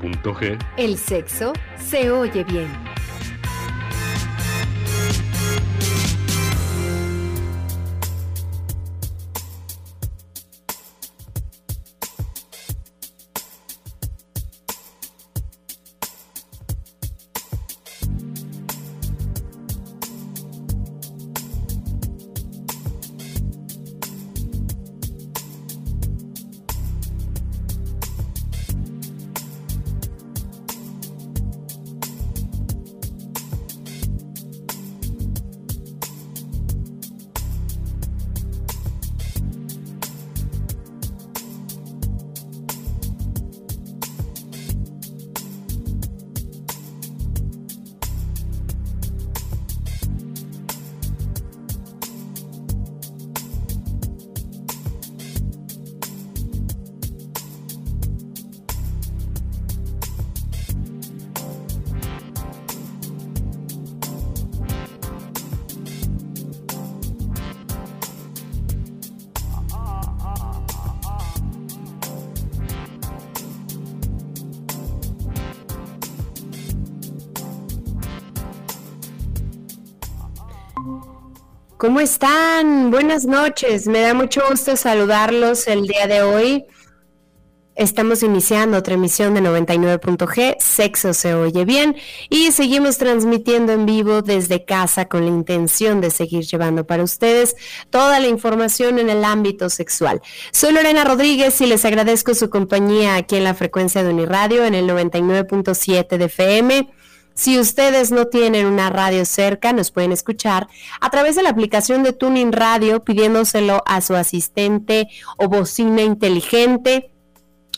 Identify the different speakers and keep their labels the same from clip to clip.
Speaker 1: 99.g,
Speaker 2: el sexo se oye bien. ¿Cómo están? Buenas noches. Me da mucho gusto saludarlos el día de hoy. Estamos iniciando otra emisión de 99.g, Sexo se oye bien, y seguimos transmitiendo en vivo desde casa con la intención de seguir llevando para ustedes toda la información en el ámbito sexual. Soy Lorena Rodríguez y les agradezco su compañía aquí en la frecuencia de Uniradio en el 99.7 de FM si ustedes no tienen una radio cerca, nos pueden escuchar a través de la aplicación de Tuning Radio pidiéndoselo a su asistente o bocina inteligente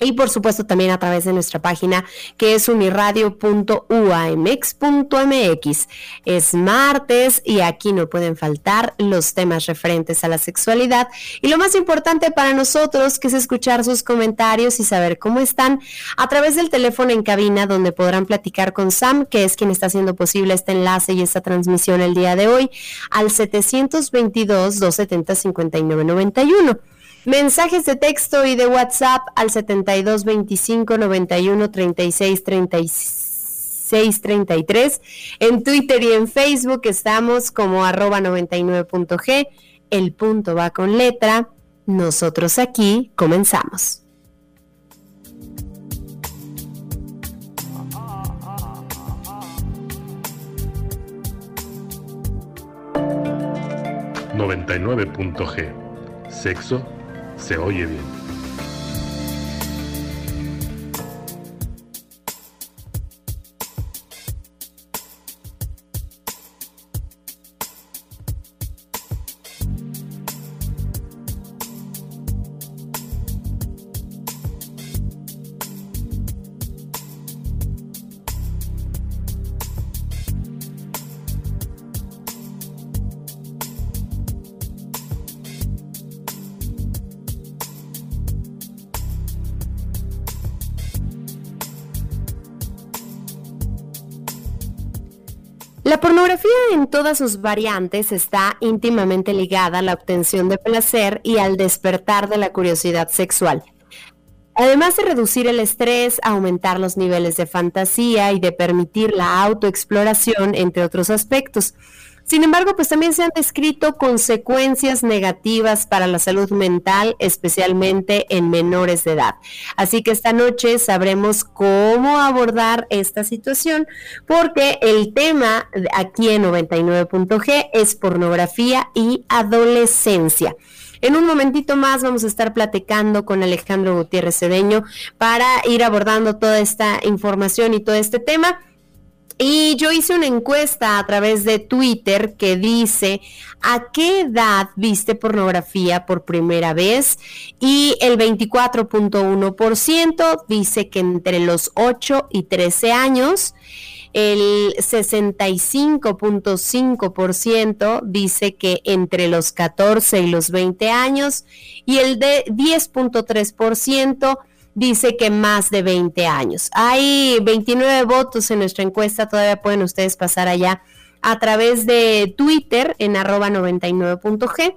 Speaker 2: y por supuesto también a través de nuestra página que es uniradio.uamx.mx. Es martes y aquí no pueden faltar los temas referentes a la sexualidad y lo más importante para nosotros que es escuchar sus comentarios y saber cómo están a través del teléfono en cabina donde podrán platicar con Sam, que es quien está haciendo posible este enlace y esta transmisión el día de hoy al 722 270 5991. Mensajes de texto y de WhatsApp al 72 25 91 36 36 33. En Twitter y en Facebook estamos como arroba 99.g. El punto va con letra. Nosotros aquí comenzamos.
Speaker 1: ...99.g... Sexo se oye bien.
Speaker 2: Pornografía en todas sus variantes está íntimamente ligada a la obtención de placer y al despertar de la curiosidad sexual. Además de reducir el estrés, aumentar los niveles de fantasía y de permitir la autoexploración, entre otros aspectos. Sin embargo, pues también se han descrito consecuencias negativas para la salud mental, especialmente en menores de edad. Así que esta noche sabremos cómo abordar esta situación, porque el tema aquí en 99.g es pornografía y adolescencia. En un momentito más vamos a estar platicando con Alejandro Gutiérrez Cedeño para ir abordando toda esta información y todo este tema. Y yo hice una encuesta a través de Twitter que dice, ¿a qué edad viste pornografía por primera vez? Y el 24.1% dice que entre los 8 y 13 años. El 65.5% dice que entre los 14 y los 20 años y el de 10.3% dice que más de 20 años. Hay 29 votos en nuestra encuesta, todavía pueden ustedes pasar allá a través de Twitter en arroba 99.g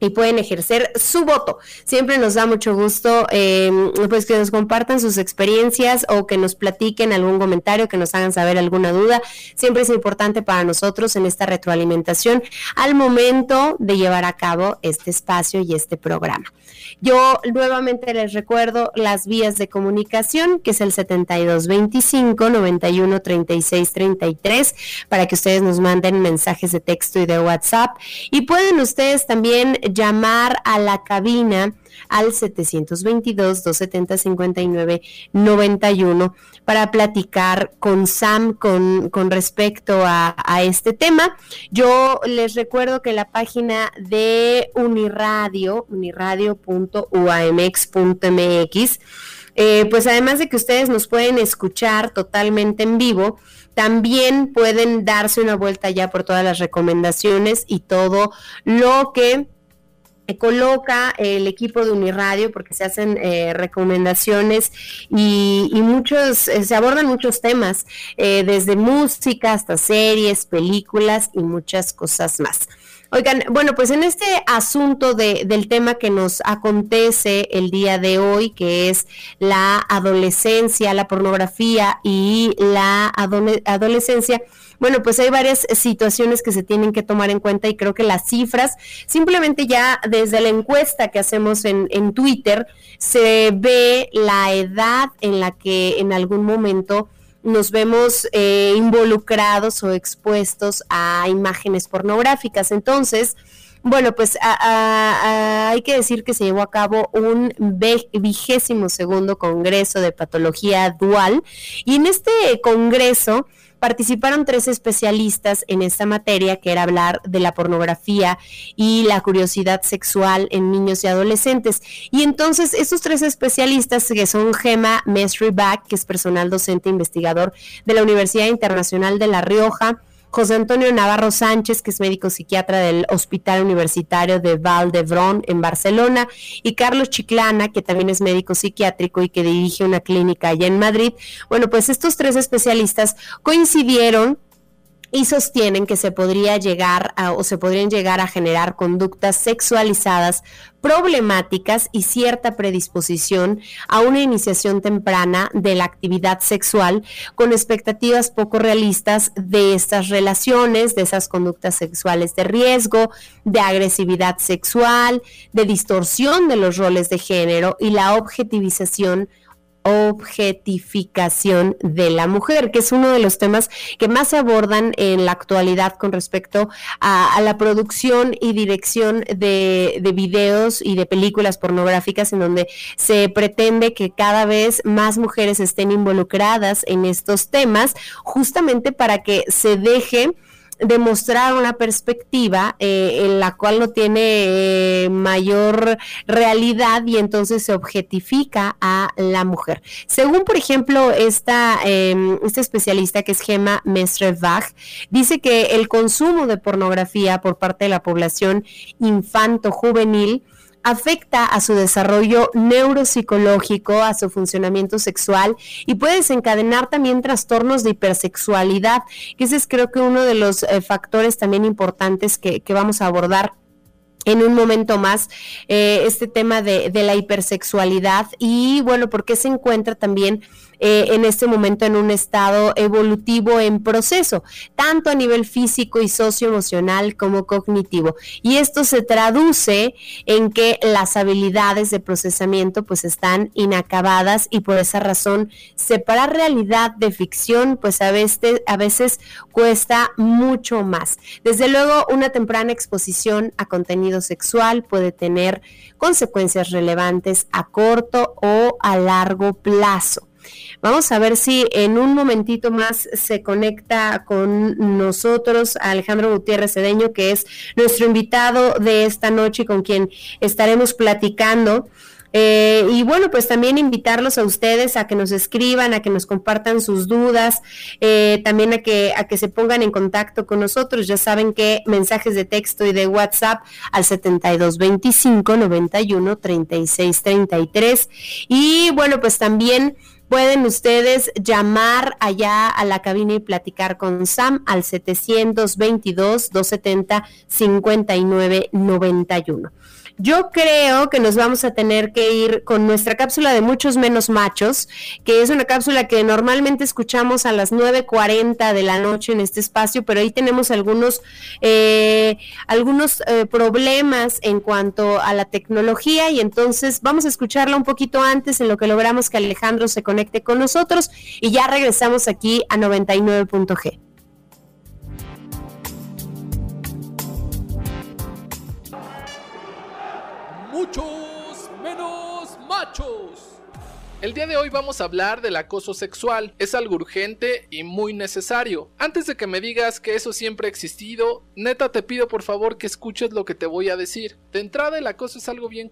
Speaker 2: y pueden ejercer su voto. Siempre nos da mucho gusto eh, pues que nos compartan sus experiencias o que nos platiquen algún comentario, que nos hagan saber alguna duda. Siempre es importante para nosotros en esta retroalimentación al momento de llevar a cabo este espacio y este programa. Yo nuevamente les recuerdo las vías de comunicación, que es el 7225 91 36 33, para que ustedes nos manden mensajes de texto y de WhatsApp. Y pueden ustedes también llamar a la cabina al 722-270-5991 para platicar con Sam con, con respecto a, este tema. Yo les recuerdo que la página de Uniradio, uniradio.uamx.mx, eh, pues además de que ustedes nos pueden escuchar totalmente en vivo, también pueden darse una vuelta ya por todas las recomendaciones y todo lo que coloca el equipo de Uniradio porque se hacen eh, recomendaciones y, muchos, eh, se abordan muchos temas, eh, desde música hasta series, películas y muchas cosas más. Oigan, bueno, pues en este asunto de, del tema que nos acontece el día de hoy, que es la adolescencia, la pornografía y la adolescencia, bueno, pues hay varias situaciones que se tienen que tomar en cuenta y creo que las cifras, simplemente ya desde la encuesta que hacemos en, en Twitter, se ve la edad en la que en algún momento nos vemos eh, involucrados o expuestos a imágenes pornográficas. Entonces, bueno, pues hay que decir que se llevó a cabo un vigésimo segundo Congreso de Patología Dual y en este Congreso participaron tres especialistas en esta materia, que era hablar de la pornografía y la curiosidad sexual en niños y adolescentes. Y entonces estos tres especialistas, que son Gema Mesri que es personal docente investigador de la Universidad Internacional de La Rioja, José Antonio Navarro Sánchez, que es médico psiquiatra del Hospital Universitario de Val d'Hebron en Barcelona, y Carlos Chiclana, que también es médico psiquiátrico y que dirige una clínica allá en Madrid. Bueno, pues estos tres especialistas coincidieron y sostienen que se podría llegar o se podrían llegar a generar conductas sexualizadas problemáticas y cierta predisposición a una iniciación temprana de la actividad sexual con expectativas poco realistas de estas relaciones, de esas conductas sexuales de riesgo, de agresividad sexual, de distorsión de los roles de género y la objetivización objetificación de la mujer, que es uno de los temas que más se abordan en la actualidad con respecto a, la producción y dirección de, de, videos y de películas pornográficas en donde se pretende que cada vez más mujeres estén involucradas en estos temas, justamente para que se deje demostrar una perspectiva eh, en la cual no tiene eh, mayor realidad y entonces se objetifica a la mujer. Según, por ejemplo, esta, este especialista que es Gemma Mestre-Bach, dice que el consumo de pornografía por parte de la población infanto-juvenil afecta a su desarrollo neuropsicológico, a su funcionamiento sexual y puede desencadenar también trastornos de hipersexualidad, que ese es creo que uno de los eh, factores también importantes que, vamos a abordar en un momento más eh, este tema de, de, la hipersexualidad y bueno, porque se encuentra también eh, en este momento en un estado evolutivo en proceso, tanto a nivel físico y socioemocional como cognitivo. Y esto se traduce en que las habilidades de procesamiento pues están inacabadas y por esa razón separar realidad de ficción pues a veces, a veces cuesta mucho más. Desde luego una temprana exposición a contenido sexual puede tener consecuencias relevantes a corto o a largo plazo. Vamos a ver si en un momentito más se conecta con nosotros Alejandro Gutiérrez Cedeño, que es nuestro invitado de esta noche y con quien estaremos platicando. Eh, y bueno, pues también invitarlos a ustedes a que nos escriban, a que nos compartan sus dudas, eh, también a que, a que se pongan en contacto con nosotros. Ya saben que mensajes de texto y de WhatsApp al 7225 91 36 33. Y bueno, pues también pueden ustedes llamar allá a la cabina y platicar con Sam al 722 270 5991. Yo creo que nos vamos a tener que ir con nuestra cápsula de muchos menos machos, que es una cápsula que normalmente escuchamos a las 9.40 de la noche en este espacio, pero ahí tenemos algunos, eh, algunos eh, problemas en cuanto a la tecnología y entonces vamos a escucharla un poquito antes en lo que logramos que Alejandro se conecte con nosotros y ya regresamos aquí a 99.g.
Speaker 3: muchos menos machos. El día de hoy vamos a hablar del acoso sexual. Es algo urgente y muy necesario. Antes de que me digas que eso siempre ha existido, neta te pido por favor que escuches lo que te voy a decir. De entrada el acoso es algo bien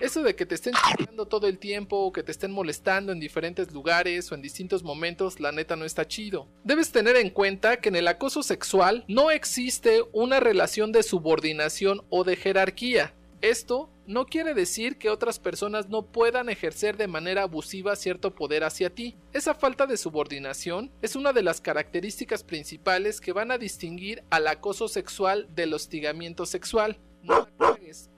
Speaker 3: Eso de que te estén chingando todo el tiempo o que te estén molestando en diferentes lugares o en distintos momentos, la neta no está chido. Debes tener en cuenta que en el acoso sexual no existe una relación de subordinación o de jerarquía. Esto no quiere decir que otras personas no puedan ejercer de manera abusiva cierto poder hacia ti. Esa falta de subordinación es una de las características principales que van a distinguir al acoso sexual del hostigamiento sexual. No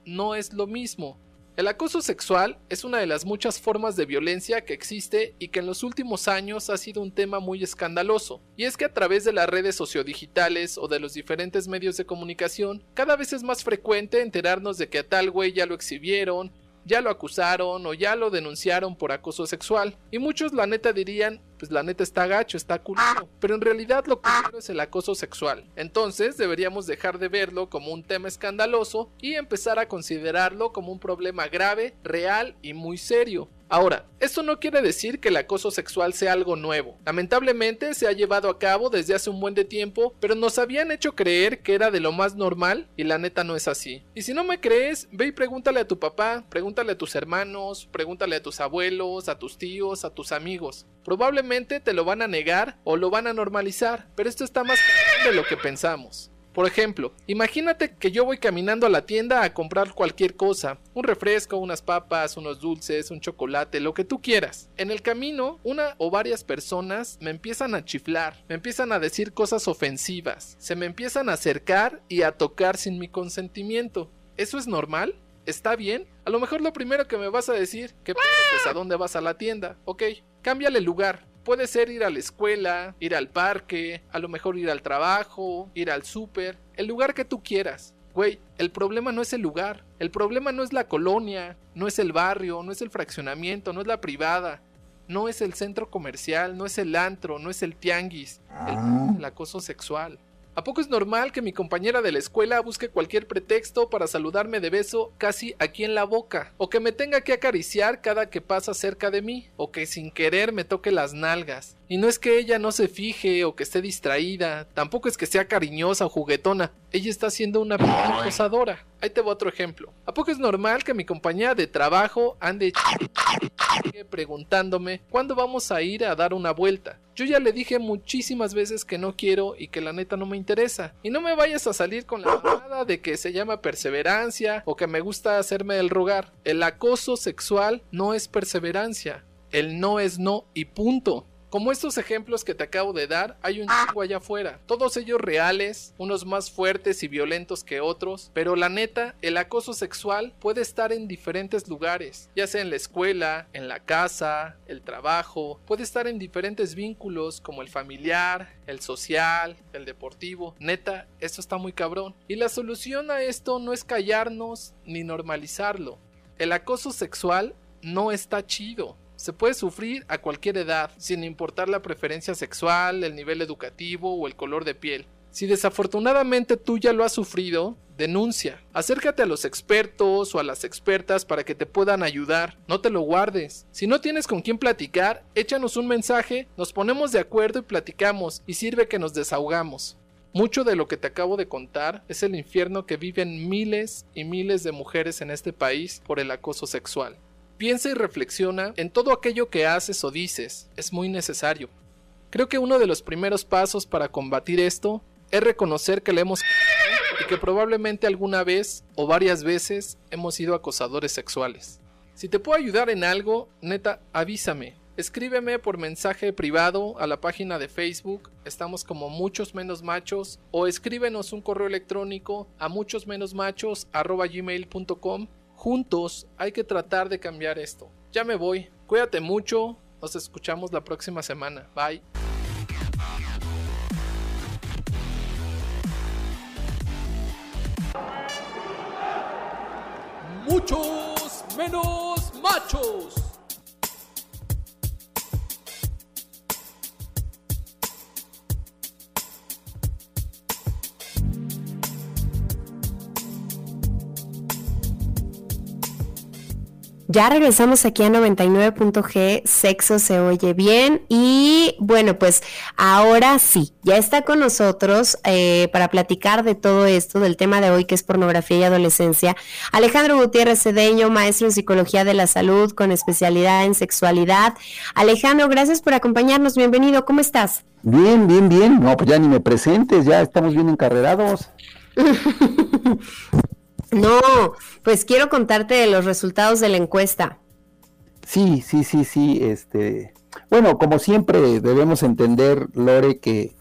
Speaker 3: no es lo mismo. El acoso sexual es una de las muchas formas de violencia que existe y que en los últimos años ha sido un tema muy escandaloso. Y es que a través de las redes sociodigitales o de los diferentes medios de comunicación, cada vez es más frecuente enterarnos de que a tal güey ya lo exhibieron, ya lo acusaron o ya lo denunciaron por acoso sexual. Y muchos la neta dirían, pues la neta está gacho, está culero. Pero en realidad lo que es el acoso sexual. Entonces deberíamos dejar de verlo como un tema escandaloso y empezar a considerarlo como un problema grave, real y muy serio. Ahora, esto no quiere decir que el acoso sexual sea algo nuevo. Lamentablemente se ha llevado a cabo desde hace un buen de tiempo, pero nos habían hecho creer que era de lo más normal y la neta no es así. Y si no me crees, ve y pregúntale a tu papá, pregúntale a tus hermanos, pregúntale a tus abuelos, a tus tíos, a tus amigos. Probablemente te lo van a negar o lo van a normalizar, pero esto está más de lo que pensamos. Por ejemplo, imagínate que yo voy caminando a la tienda a comprar cualquier cosa, un refresco, unas papas, unos dulces, un chocolate, lo que tú quieras. En el camino, una o varias personas me empiezan a chiflar, me empiezan a decir cosas ofensivas, se me empiezan a acercar y a tocar sin mi consentimiento. ¿Eso es normal? ¿Está bien? A lo mejor lo primero que me vas a decir, que pues a dónde vas a la tienda, ok, cámbiale lugar, Puede ser ir a la escuela, ir al parque, a lo mejor ir al trabajo, ir al súper, el lugar que tú quieras. Güey, el problema no es el lugar, el problema no es la colonia, no es el barrio, no es el fraccionamiento, no es la privada, no es el centro comercial, no es el antro, no es el tianguis, el, el acoso sexual. ¿A poco es normal que mi compañera de la escuela busque cualquier pretexto para saludarme de beso casi aquí en la boca? ¿O que me tenga que acariciar cada que pasa cerca de mí? ¿O que sin querer me toque las nalgas? Y no es que ella no se fije o que esté distraída, tampoco es que sea cariñosa o juguetona, ella está siendo una acosadora. Ahí te voy otro ejemplo. ¿A poco es normal que mi compañera de trabajo ande preguntándome cuándo vamos a ir a dar una vuelta? Yo ya le dije muchísimas veces que no quiero y que la neta no me interesa. Y no me vayas a salir con la nada de que se llama perseverancia o que me gusta hacerme el rogar. El acoso sexual no es perseverancia. El no es no y punto. Como estos ejemplos que te acabo de dar, hay un chingo allá afuera. Todos ellos reales, unos más fuertes y violentos que otros, pero la neta, el acoso sexual puede estar en diferentes lugares, ya sea en la escuela, en la casa, el trabajo, puede estar en diferentes vínculos como el familiar, el social, el deportivo. Neta, esto está muy cabrón. Y la solución a esto no es callarnos ni normalizarlo. El acoso sexual no está chido. Se puede sufrir a cualquier edad, sin importar la preferencia sexual, el nivel educativo o el color de piel. Si desafortunadamente tú ya lo has sufrido, denuncia. Acércate a los expertos o a las expertas para que te puedan ayudar. No te lo guardes. Si no tienes con quién platicar, échanos un mensaje, nos ponemos de acuerdo y platicamos, y sirve que nos desahogamos. Mucho de lo que te acabo de contar es el infierno que viven miles y miles de mujeres en este país por el acoso sexual. Piensa y reflexiona en todo aquello que haces o dices. Es muy necesario. Creo que uno de los primeros pasos para combatir esto es reconocer que le hemos y que probablemente alguna vez o varias veces hemos sido acosadores sexuales. Si te puedo ayudar en algo, neta, avísame. Escríbeme por mensaje privado a la página de Facebook, estamos como muchos menos machos, o escríbenos un correo electrónico a muchos menos machos gmail.com. Juntos hay que tratar de cambiar esto. Ya me voy, cuídate mucho, nos escuchamos la próxima semana. Bye. muchos menos machos.
Speaker 2: Ya regresamos aquí a 99.g, sexo se oye bien y bueno, pues ahora sí, ya está con nosotros eh, para platicar de todo esto, del tema de hoy que es pornografía y adolescencia, Alejandro Gutiérrez Cedeño, maestro en psicología de la salud con especialidad en sexualidad. Alejandro, gracias por acompañarnos, bienvenido, ¿cómo estás?
Speaker 4: Bien, bien, bien, no, pues ya ni me presentes, ya estamos bien encarrerados.
Speaker 2: No, pues quiero contarte de los resultados de la encuesta.
Speaker 4: Sí, sí, sí, sí. Este, bueno, como siempre debemos entender, Lore, que,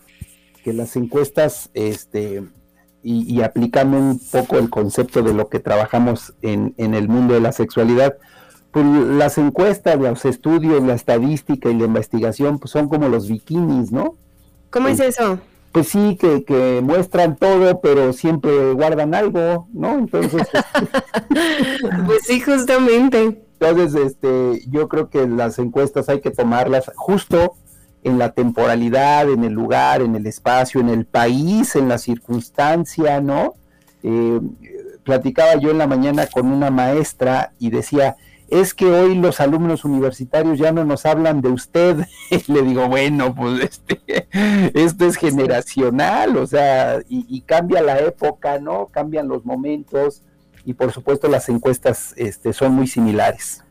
Speaker 4: que las encuestas, este, y, aplicando un poco el concepto de lo que trabajamos en, en el mundo de la sexualidad, pues las encuestas, los estudios, la estadística y la investigación, pues son como los bikinis, ¿no?
Speaker 2: ¿Cómo es eso?
Speaker 4: Pues sí, que, que, muestran todo, pero siempre guardan algo, ¿no? Entonces...
Speaker 2: pues sí, justamente.
Speaker 4: Entonces, este, yo creo que las encuestas hay que tomarlas justo en la temporalidad, en el lugar, en el espacio, en el país, en la circunstancia, ¿no? Eh, platicaba yo en la mañana con una maestra y decía, es que hoy los alumnos universitarios ya no nos hablan de usted. Le digo, bueno, pues este, esto es generacional, o sea, y, y, cambia la época, ¿no? Cambian los momentos y por supuesto las encuestas este, son muy similares.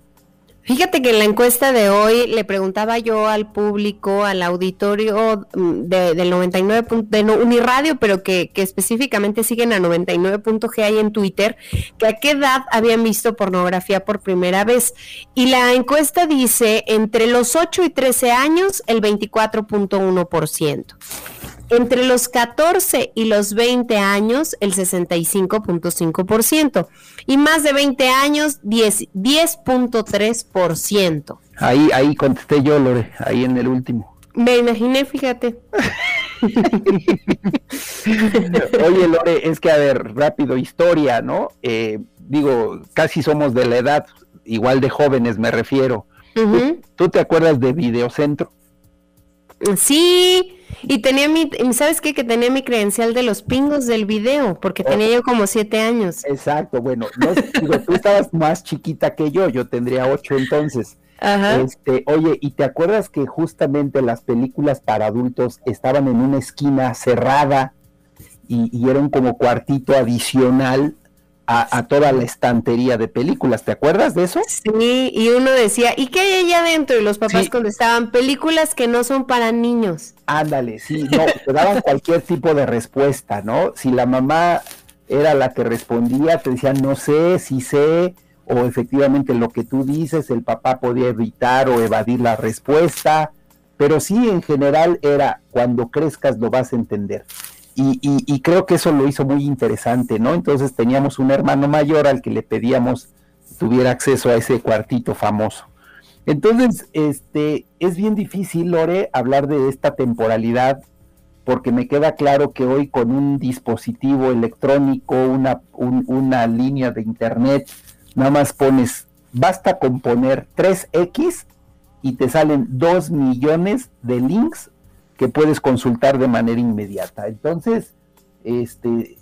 Speaker 2: Fíjate que en la encuesta de hoy le preguntaba yo al público, al auditorio mm, del 99. de Uniradio, pero que, que específicamente siguen a 99.g ahí en Twitter, que a qué edad habían visto pornografía por primera vez. Y la encuesta dice entre los 8 y 13 años, el 24.1%. Entre los 14 y los 20 años, el 65.5%. Y más de 20 años, 10.3%.
Speaker 4: ahí, ahí contesté yo, Lore, ahí en el último.
Speaker 2: Me imaginé, fíjate.
Speaker 4: Oye, Lore, es que a ver, rápido, historia, ¿no? Eh, digo, casi somos de la edad, igual de jóvenes me refiero. ¿Tú te acuerdas de Videocentro?
Speaker 2: Sí, y tenía mi, ¿sabes qué? Que tenía mi credencial de los pingos del video, porque tenía yo como siete años.
Speaker 4: Exacto, bueno, no, digo, tú estabas más chiquita que yo, yo tendría ocho entonces. Ajá. Este, oye, ¿y te acuerdas que justamente las películas para adultos estaban en una esquina cerrada y, y era como cuartito adicional a, toda la estantería de películas. ¿Te acuerdas de eso?
Speaker 2: Sí, y uno decía, ¿y qué hay allá adentro? Y los papás contestaban, películas que no son para niños.
Speaker 4: Ándale, sí, no, te daban cualquier tipo de respuesta, ¿no? Si la mamá era la que respondía, te decía, no sé, si sé, o efectivamente lo que tú dices, el papá podía evitar o evadir la respuesta, pero sí, en general era, cuando crezcas lo vas a entender. Y, creo que eso lo hizo muy interesante, ¿no? Entonces teníamos un hermano mayor al que le pedíamos tuviera acceso a ese cuartito famoso. Entonces, este, es bien difícil, Lore, hablar de esta temporalidad, porque me queda claro que hoy con un dispositivo electrónico, una, una línea de internet, nada más pones, basta con poner 3X y te salen 2 millones de links que puedes consultar de manera inmediata. Entonces, este,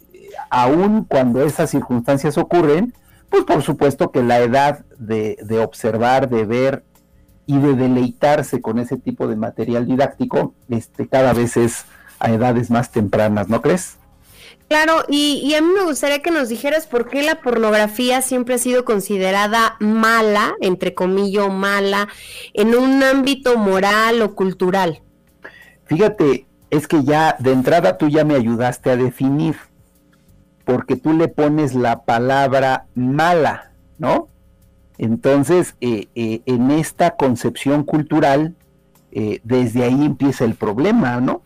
Speaker 4: aún cuando esas circunstancias ocurren, pues por supuesto que la edad de, de observar, de ver y de deleitarse con ese tipo de material didáctico, este, cada vez es a edades más tempranas, ¿no crees?
Speaker 2: Claro, y, a mí me gustaría que nos dijeras por qué la pornografía siempre ha sido considerada mala, entre comillas, mala, en un ámbito moral o cultural.
Speaker 4: Fíjate, es que ya de entrada tú ya me ayudaste a definir, porque tú le pones la palabra mala, ¿no? Entonces, eh, eh, en esta concepción cultural, eh, desde ahí empieza el problema, ¿no?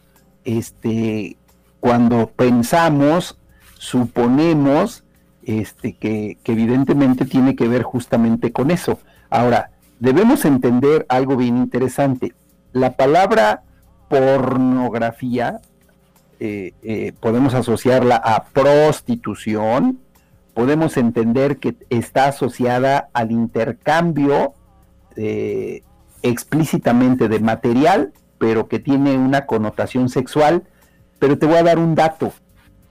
Speaker 4: Este, cuando pensamos, suponemos este, que, evidentemente tiene que ver justamente con eso. Ahora, debemos entender algo bien interesante. La palabra pornografía eh, eh, podemos asociarla a prostitución, podemos entender que está asociada al intercambio eh, explícitamente de material, pero que tiene una connotación sexual pero te voy a dar un dato.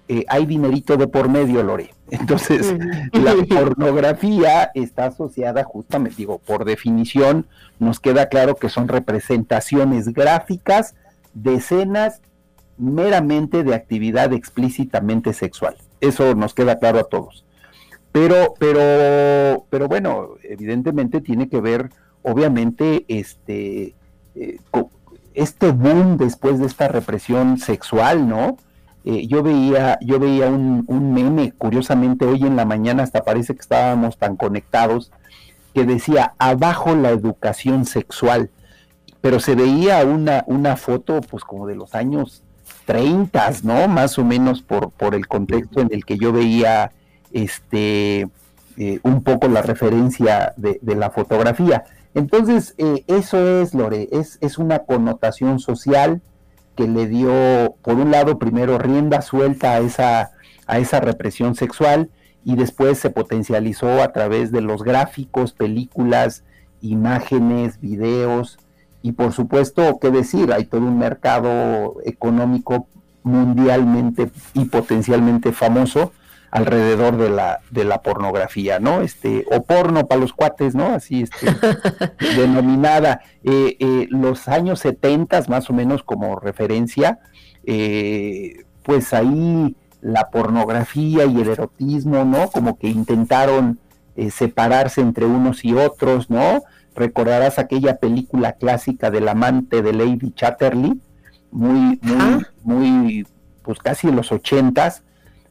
Speaker 4: Eh, hay dinerito de por medio, Lore. Entonces, la pornografía está asociada justamente, digo, por definición, nos queda claro que son representaciones gráficas de escenas meramente de actividad explícitamente sexual. Eso nos queda claro a todos. Pero, pero, pero bueno, evidentemente tiene que ver, obviamente, este, eh, este boom después de esta represión sexual, ¿no? Eh, yo veía, yo veía un, meme, curiosamente hoy en la mañana hasta parece que estábamos tan conectados, que decía abajo la educación sexual, pero se veía una, una foto pues como de los años 30, ¿no? Más o menos por, por el contexto en el que yo veía este eh, un poco la referencia de, la fotografía. Entonces, eh, eso es, Lore, es, es una connotación social que le dio, por un lado, primero rienda suelta a esa, a esa represión sexual y después se potencializó a través de los gráficos, películas, imágenes, videos y por supuesto, qué decir, hay todo un mercado económico mundialmente y potencialmente famoso alrededor de la, de la pornografía, ¿no? Este, o porno para los cuates, ¿no? Así, este, denominada. Eh, eh, los años 70, más o menos como referencia, eh, pues ahí la pornografía y el erotismo, ¿no? Como que intentaron separarse entre unos y otros, ¿no? Recordarás aquella película clásica del amante de Lady Chatterley, muy, muy, muy, pues casi en los ochentas,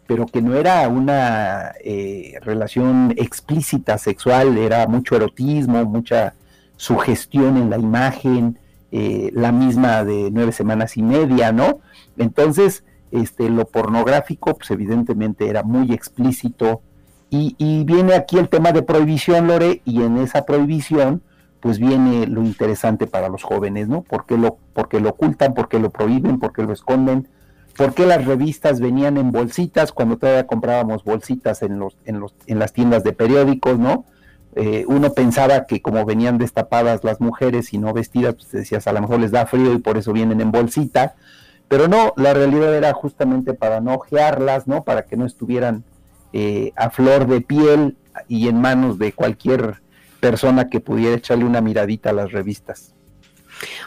Speaker 4: pero que no era una eh, relación explícita sexual, era mucho erotismo, mucha sugestión en la imagen, eh, la misma de nueve semanas y media, ¿no? Entonces, este, lo pornográfico, pues evidentemente era muy explícito, y, y, viene aquí el tema de prohibición, Lore, y en esa prohibición, pues viene lo interesante para los jóvenes, ¿no? Porque lo, porque lo ocultan, porque lo prohíben, porque lo esconden, por qué las revistas venían en bolsitas cuando todavía comprábamos bolsitas en, los, en, los, en las tiendas de periódicos, ¿no? Eh, uno pensaba que como venían destapadas las mujeres y no vestidas, pues decías, a lo mejor les da frío y por eso vienen en bolsita, pero no, la realidad era justamente para no ojearlas, ¿no? Para que no estuvieran eh, a flor de piel y en manos de cualquier persona que pudiera echarle una miradita a las revistas.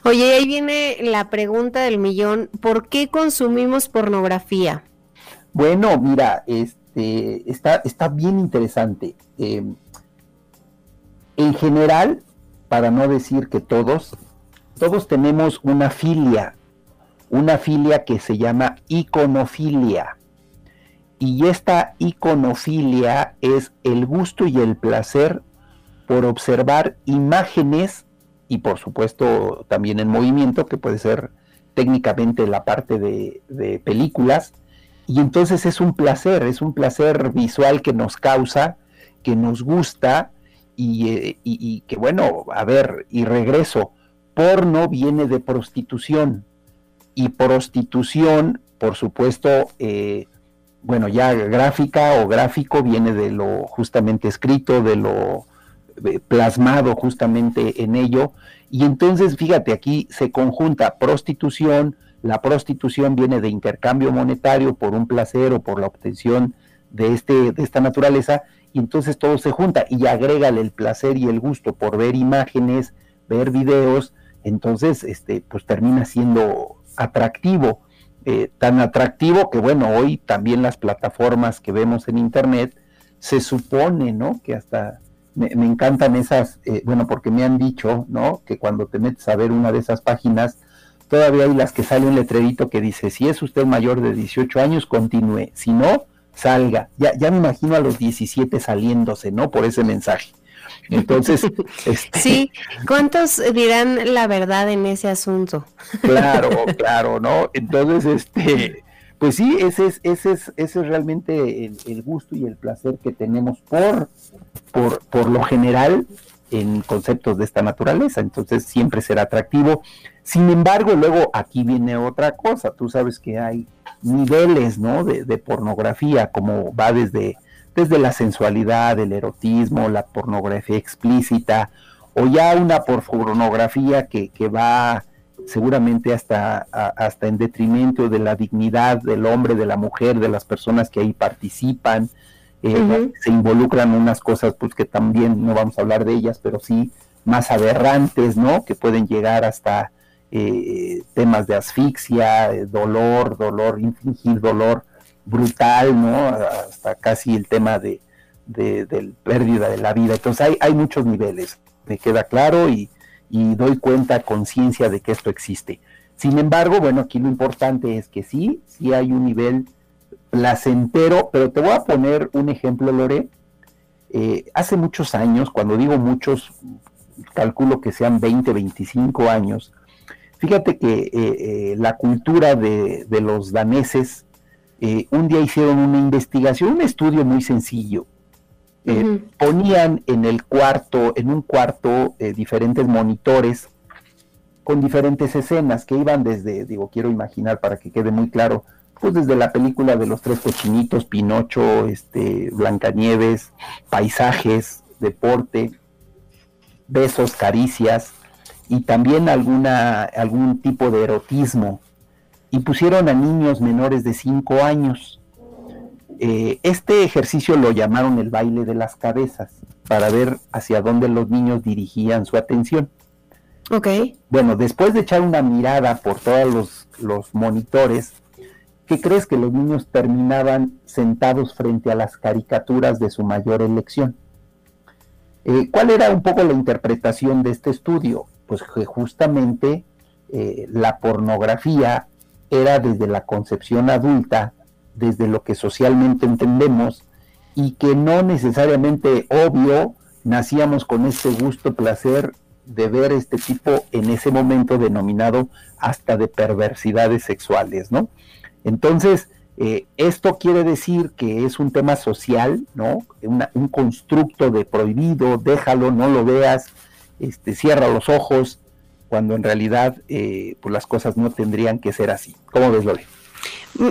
Speaker 2: Oye, ahí viene la pregunta del millón, ¿por qué consumimos pornografía?
Speaker 4: Bueno, mira, este, está, está bien interesante. Em, en general, para no decir que todos, todos tenemos una filia, una filia que se llama iconofilia. Y esta iconofilia es el gusto y el placer por observar imágenes y por supuesto también en movimiento, que puede ser técnicamente la parte de, películas. Y entonces es un placer, es un placer visual que nos causa, que nos gusta y, eh, que bueno, a ver, y regreso, porno viene de prostitución y prostitución, por supuesto, eh, bueno, ya gráfica o gráfico viene de lo justamente escrito, de lo plasmado justamente en ello. Y entonces, fíjate, aquí se conjunta prostitución, la prostitución viene de intercambio monetario por un placer o por la obtención de, este, de esta naturaleza, y entonces todo se junta y agrégale el placer y el gusto por ver imágenes, ver videos, entonces este, pues termina siendo atractivo, eh, tan atractivo que bueno, hoy también las plataformas que vemos en internet se supone, ¿no? Que hasta me, encantan esas, eh, bueno, porque me han dicho, ¿no? Que cuando te metes a ver una de esas páginas, todavía hay las que sale un letrerito que dice, si es usted mayor de 18 años, continúe, si no, salga. Ya, ya me imagino a los 17 saliéndose, ¿no? Por ese mensaje. Entonces,
Speaker 2: este... sí, ¿cuántos dirán la verdad en ese asunto?
Speaker 4: Claro, claro, ¿no? Entonces, este, pues sí, ese es, ese es, ese es realmente el, gusto y el placer que tenemos por, por, por lo general en conceptos de esta naturaleza, entonces siempre será atractivo. Sin embargo, luego aquí viene otra cosa, tú sabes que hay niveles, ¿no? De, de pornografía, como va desde desde la sensualidad, el erotismo, la pornografía explícita, o ya una pornografía que, que va seguramente hasta, hasta en detrimento de la dignidad del hombre, de la mujer, de las personas que ahí participan, eh, se involucran unas cosas pues que también no vamos a hablar de ellas, pero sí más aberrantes, ¿no? Que pueden llegar hasta eh, temas de asfixia, eh, dolor, dolor, infligir dolor brutal, ¿no? Hasta casi el tema de, de, pérdida de la vida. Entonces hay, hay muchos niveles, me queda claro y, doy cuenta, conciencia de que esto existe. Sin embargo, bueno, aquí lo importante es que sí, sí hay un nivel placentero, pero te voy a poner un ejemplo, Lore. Eh, hace muchos años, cuando digo muchos, calculo que sean 20, 25 años, fíjate que eh, eh, la cultura de, los daneses un día hicieron una investigación, un estudio muy sencillo. Eh, ponían en el cuarto, en un cuarto, eh, diferentes monitores con diferentes escenas que iban desde, digo, quiero imaginar para que quede muy claro, pues desde la película de los tres cochinitos, Pinocho, este, Blancanieves, paisajes, deporte, besos, caricias y también alguna, algún tipo de erotismo y pusieron a niños menores de 5 años. Eh, este ejercicio lo llamaron el baile de las cabezas, para ver hacia dónde los niños dirigían su atención.
Speaker 2: Ok.
Speaker 4: Bueno, después de echar una mirada por todos los, monitores, ¿qué crees que los niños terminaban sentados frente a las caricaturas de su mayor elección? Eh, ¿Cuál era un poco la interpretación de este estudio? Pues que justamente eh, la pornografía era desde la concepción adulta, desde lo que socialmente entendemos, y que no necesariamente obvio nacíamos con ese gusto, placer de ver este tipo en ese momento denominado hasta de perversidades sexuales, ¿no? Entonces, eh, esto quiere decir que es un tema social, ¿no? un constructo de prohibido, déjalo, no lo veas, este, cierra los ojos, cuando en realidad eh, pues las cosas no tendrían que ser así. ¿Cómo ves, Lore?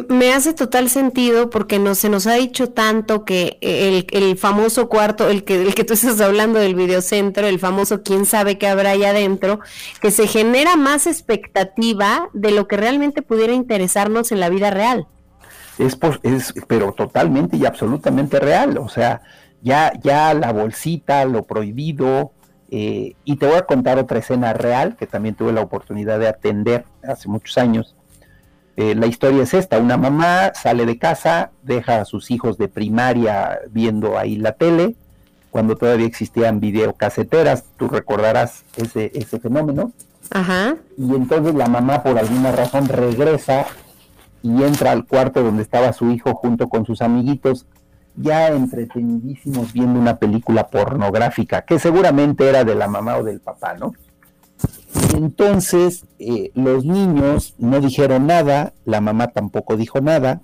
Speaker 2: Me hace total sentido porque no, se nos ha dicho tanto que el, famoso cuarto, el que, el que tú estás hablando del videocentro, el famoso quién sabe qué habrá ahí adentro, que se genera más expectativa de lo que realmente pudiera interesarnos en la vida real.
Speaker 4: Es, es pero totalmente y absolutamente real, o sea, ya, ya la bolsita, lo prohibido, eh, y te voy a contar otra escena real que también tuve la oportunidad de atender hace muchos años. Eh, la historia es esta, una mamá sale de casa, deja a sus hijos de primaria viendo ahí la tele, cuando todavía existían videocaseteras, tú recordarás ese, ese fenómeno.
Speaker 2: Ajá.
Speaker 4: Y entonces la mamá por alguna razón regresa y entra al cuarto donde estaba su hijo junto con sus amiguitos ya entretenidísimos viendo una película pornográfica, que seguramente era de la mamá o del papá, ¿no? Entonces eh, los niños no dijeron nada, la mamá tampoco dijo nada,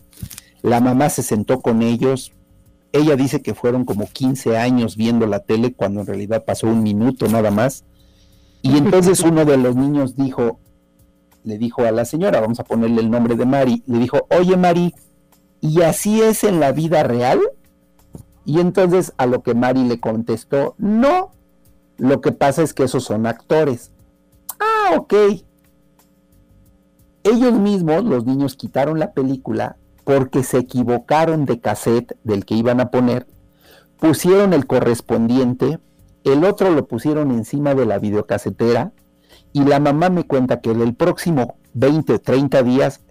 Speaker 4: la mamá se sentó con ellos, ella dice que fueron como 15 años viendo la tele cuando en realidad pasó un minuto nada más, y entonces uno de los niños dijo, le dijo a la señora, vamos a ponerle el nombre de Mari, le dijo, oye Mari, ¿y así es en la vida real? Y entonces a lo que Mari le contestó, no, lo que pasa es que esos son actores. Ah, ok. ellos mismos, los niños, quitaron la película porque se equivocaron de cassette del que iban a poner, pusieron el correspondiente, el otro lo pusieron encima de la videocasetera y la mamá me cuenta que en el próximo 20, 30 días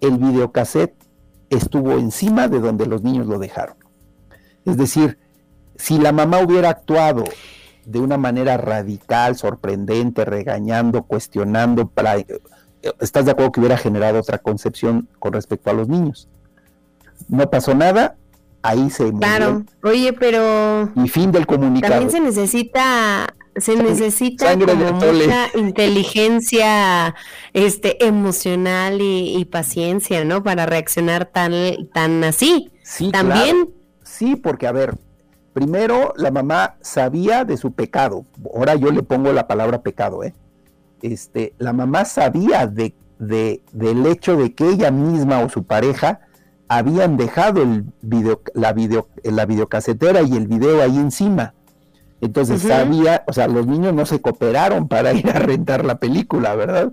Speaker 4: el videocassette estuvo encima de donde los niños lo dejaron. Es decir, si la mamá hubiera actuado de una manera radical, sorprendente, regañando, cuestionando, para, ¿estás de acuerdo que hubiera generado otra concepción con respecto a los niños? No pasó nada, ahí se murió.
Speaker 2: Claro, oye, pero...
Speaker 4: Y fin del comunicado.
Speaker 2: También se necesita se necesita mucha inteligencia este emocional y, paciencia, ¿no? Para reaccionar tan, tan así.
Speaker 4: Sí, también. Sí, porque a ver, primero la mamá sabía de su pecado. Ahora yo le pongo la palabra pecado, ¿eh? Este, la mamá sabía de, de, del hecho de que ella misma o su pareja habían dejado el video, la, video, la videocasetera y el video ahí encima entonces sabía, o sea, los niños no se cooperaron para ir a rentar la película, ¿verdad?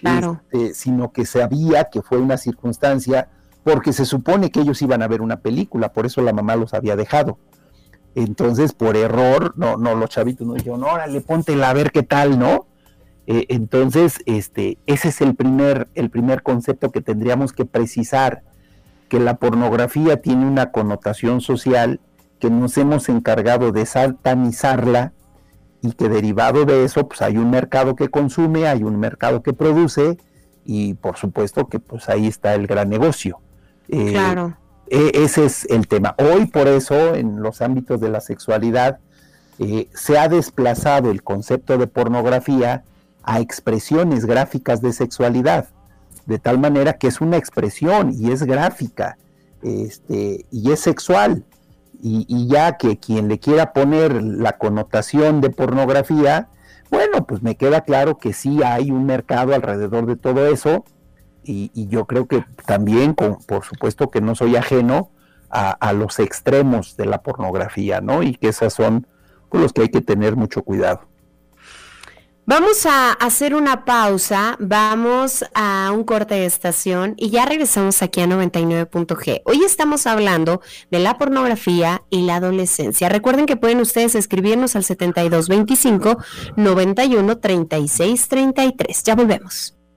Speaker 2: Claro.
Speaker 4: Este, sino que sabía que fue una circunstancia, porque se supone que ellos iban a ver una película, por eso la mamá los había dejado. Entonces, por error, no, no, los chavitos no dijeron, órale, póntela a ver qué tal, ¿no? Eh, entonces, este, ese es el primer, el primer concepto que tendríamos que precisar, que la pornografía tiene una connotación social que nos hemos encargado de satanizarla y que derivado de eso pues hay un mercado que consume, hay un mercado que produce y por supuesto que pues ahí está el gran negocio.
Speaker 2: Eh, claro.
Speaker 4: E, ese es el tema. Hoy por eso en los ámbitos de la sexualidad eh, se ha desplazado el concepto de pornografía a expresiones gráficas de sexualidad, de tal manera que es una expresión y es gráfica este, y es sexual y, ya que quien le quiera poner la connotación de pornografía, bueno, pues me queda claro que sí hay un mercado alrededor de todo eso y, yo creo que también, por supuesto que no soy ajeno a, los extremos de la pornografía, ¿no? Y que esas son los que hay que tener mucho cuidado.
Speaker 2: Vamos a hacer una pausa, vamos a un corte de estación y ya regresamos aquí a 99.g. Hoy estamos hablando de la pornografía y la adolescencia. Recuerden que pueden ustedes escribirnos al 7225 91 36 33. Ya volvemos.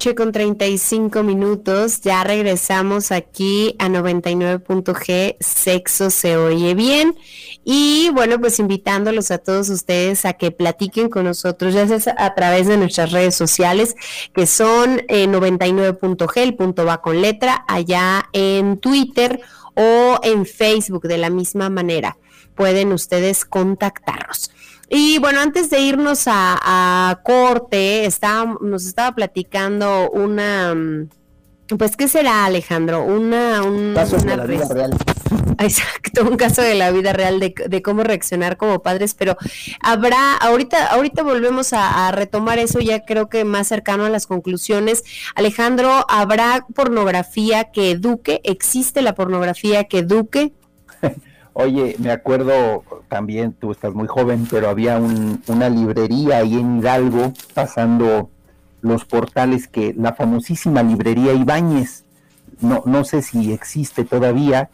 Speaker 2: Noche con 35 minutos. Ya regresamos aquí a 99.g. Sexo se oye bien. Y bueno, pues invitándolos a todos ustedes a que platiquen con nosotros, ya sea a través de nuestras redes sociales, que son 99.g, eh, el punto va con letra, allá en Twitter o en Facebook de la misma manera. Pueden ustedes contactarnos. Y bueno, antes de irnos a, corte, nos estaba platicando una, mm, pues, ¿qué será Alejandro? Una, un,
Speaker 4: caso de la vida real.
Speaker 2: Exacto, un caso de la vida real de, de, cómo reaccionar como padres, pero habrá, ahorita, ahorita volvemos a, a, retomar eso ya creo que más cercano a las conclusiones. Alejandro, ¿habrá pornografía que eduque? ¿Existe la pornografía que eduque?
Speaker 4: Oye, me acuerdo también, tú estás muy joven, pero había una librería ahí en Hidalgo pasando los portales que la famosísima librería Ibáñez, no, no sé si existe todavía,